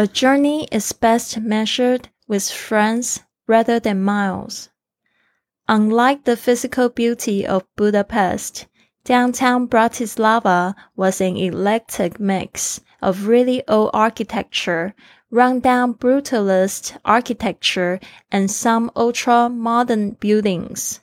A journey is best measured with friends rather than miles. Unlike the physical beauty of Budapest, downtown Bratislava was an eclectic mix of really old architecture, rundown brutalist architecture, and some ultra modern buildings.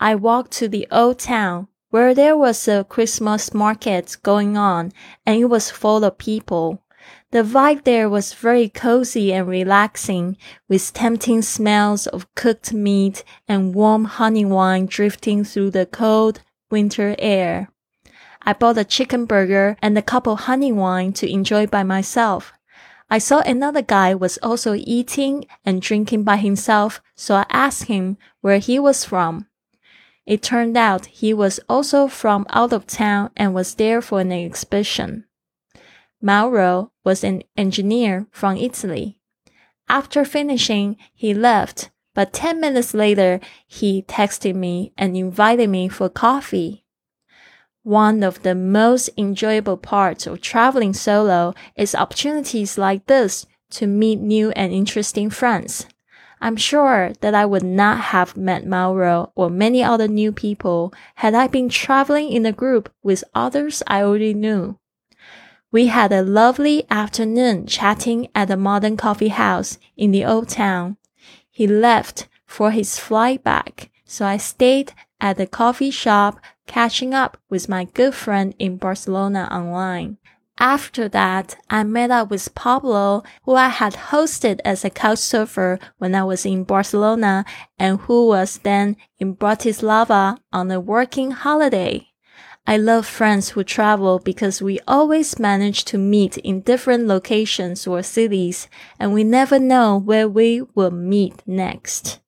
I walked to the old town where there was a Christmas market going on and it was full of people. The vibe there was very cozy and relaxing, with tempting smells of cooked meat and warm honey wine drifting through the cold winter air. I bought a chicken burger and a cup of honey wine to enjoy by myself. I saw another guy was also eating and drinking by himself, so I asked him where he was from. It turned out he was also from out of town and was there for an exhibition. Mauro was an engineer from Italy. After finishing, he left, but 10 minutes later, he texted me and invited me for coffee. One of the most enjoyable parts of traveling solo is opportunities like this to meet new and interesting friends. I'm sure that I would not have met Mauro or many other new people had I been traveling in a group with others I already knew. We had a lovely afternoon chatting at the modern coffee house in the old town. He left for his flight back, so I stayed at the coffee shop catching up with my good friend in Barcelona online. After that, I met up with Pablo, who I had hosted as a couch surfer when I was in Barcelona and who was then in Bratislava on a working holiday. I love friends who travel because we always manage to meet in different locations or cities and we never know where we will meet next.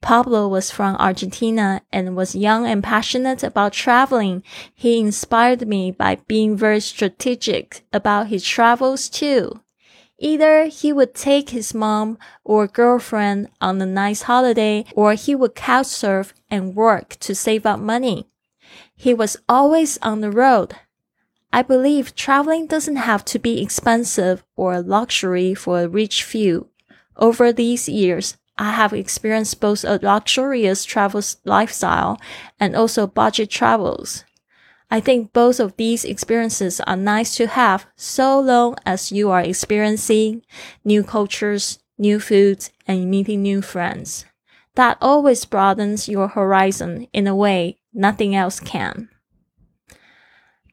Pablo was from Argentina and was young and passionate about traveling. He inspired me by being very strategic about his travels too. Either he would take his mom or girlfriend on a nice holiday or he would couch surf and work to save up money. He was always on the road. I believe traveling doesn't have to be expensive or a luxury for a rich few. Over these years, I have experienced both a luxurious travel lifestyle and also budget travels. I think both of these experiences are nice to have so long as you are experiencing new cultures, new foods, and meeting new friends. That always broadens your horizon in a way Nothing else can.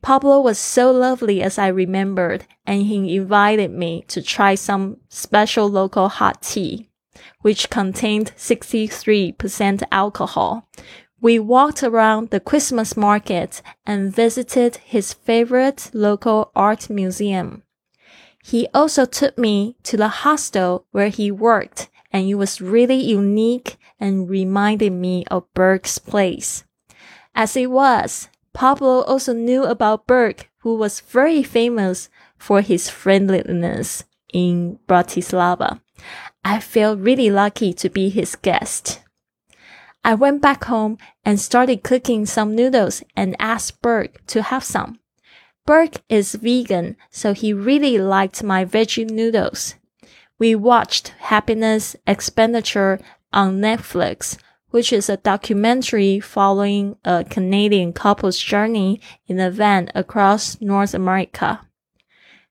Pablo was so lovely as I remembered, and he invited me to try some special local hot tea, which contained 63% alcohol. We walked around the Christmas market and visited his favorite local art museum. He also took me to the hostel where he worked, and it was really unique and reminded me of Burke's place. As it was, Pablo also knew about Burke, who was very famous for his friendliness in Bratislava. I felt really lucky to be his guest. I went back home and started cooking some noodles and asked Burke to have some. Burke is vegan, so he really liked my veggie noodles. We watched Happiness Expenditure on Netflix, which is a documentary following a Canadian couple's journey in a van across North America.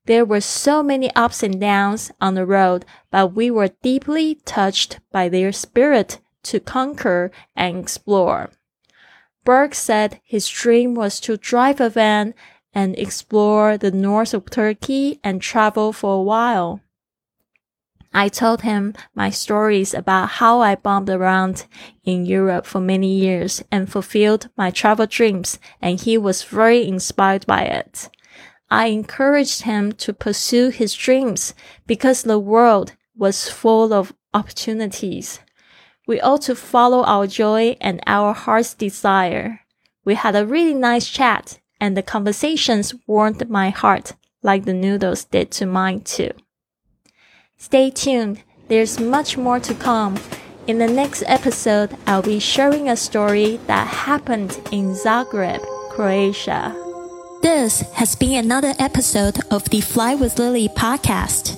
There were so many ups and downs on the road, but we were deeply touched by their spirit to conquer and explore. Burke said his dream was to drive a van and explore the north of Turkey and travel for a while. I told him my stories about how I bumped around in Europe for many years and fulfilled my travel dreams, and he was very inspired by it. I encouraged him to pursue his dreams because the world was full of opportunities. We ought to follow our joy and our heart's desire. We had a really nice chat and the conversations warmed my heart like the noodles did to mine too. Stay tuned. There's much more to come. In the next episode, I'll be sharing a story that happened in Zagreb, Croatia. This has been another episode of the Fly with Lily podcast.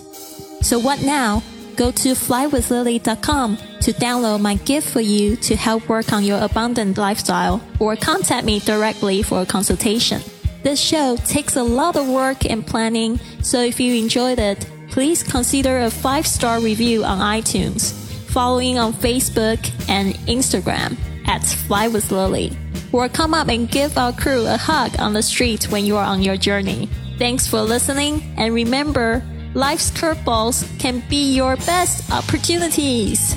So what now? Go to flywithlily.com to download my gift for you to help work on your abundant lifestyle or contact me directly for a consultation. This show takes a lot of work and planning, so if you enjoyed it, please consider a five star review on iTunes, following on Facebook and Instagram at Fly with Lily or come up and give our crew a hug on the street when you are on your journey. Thanks for listening, and remember, life's curveballs can be your best opportunities.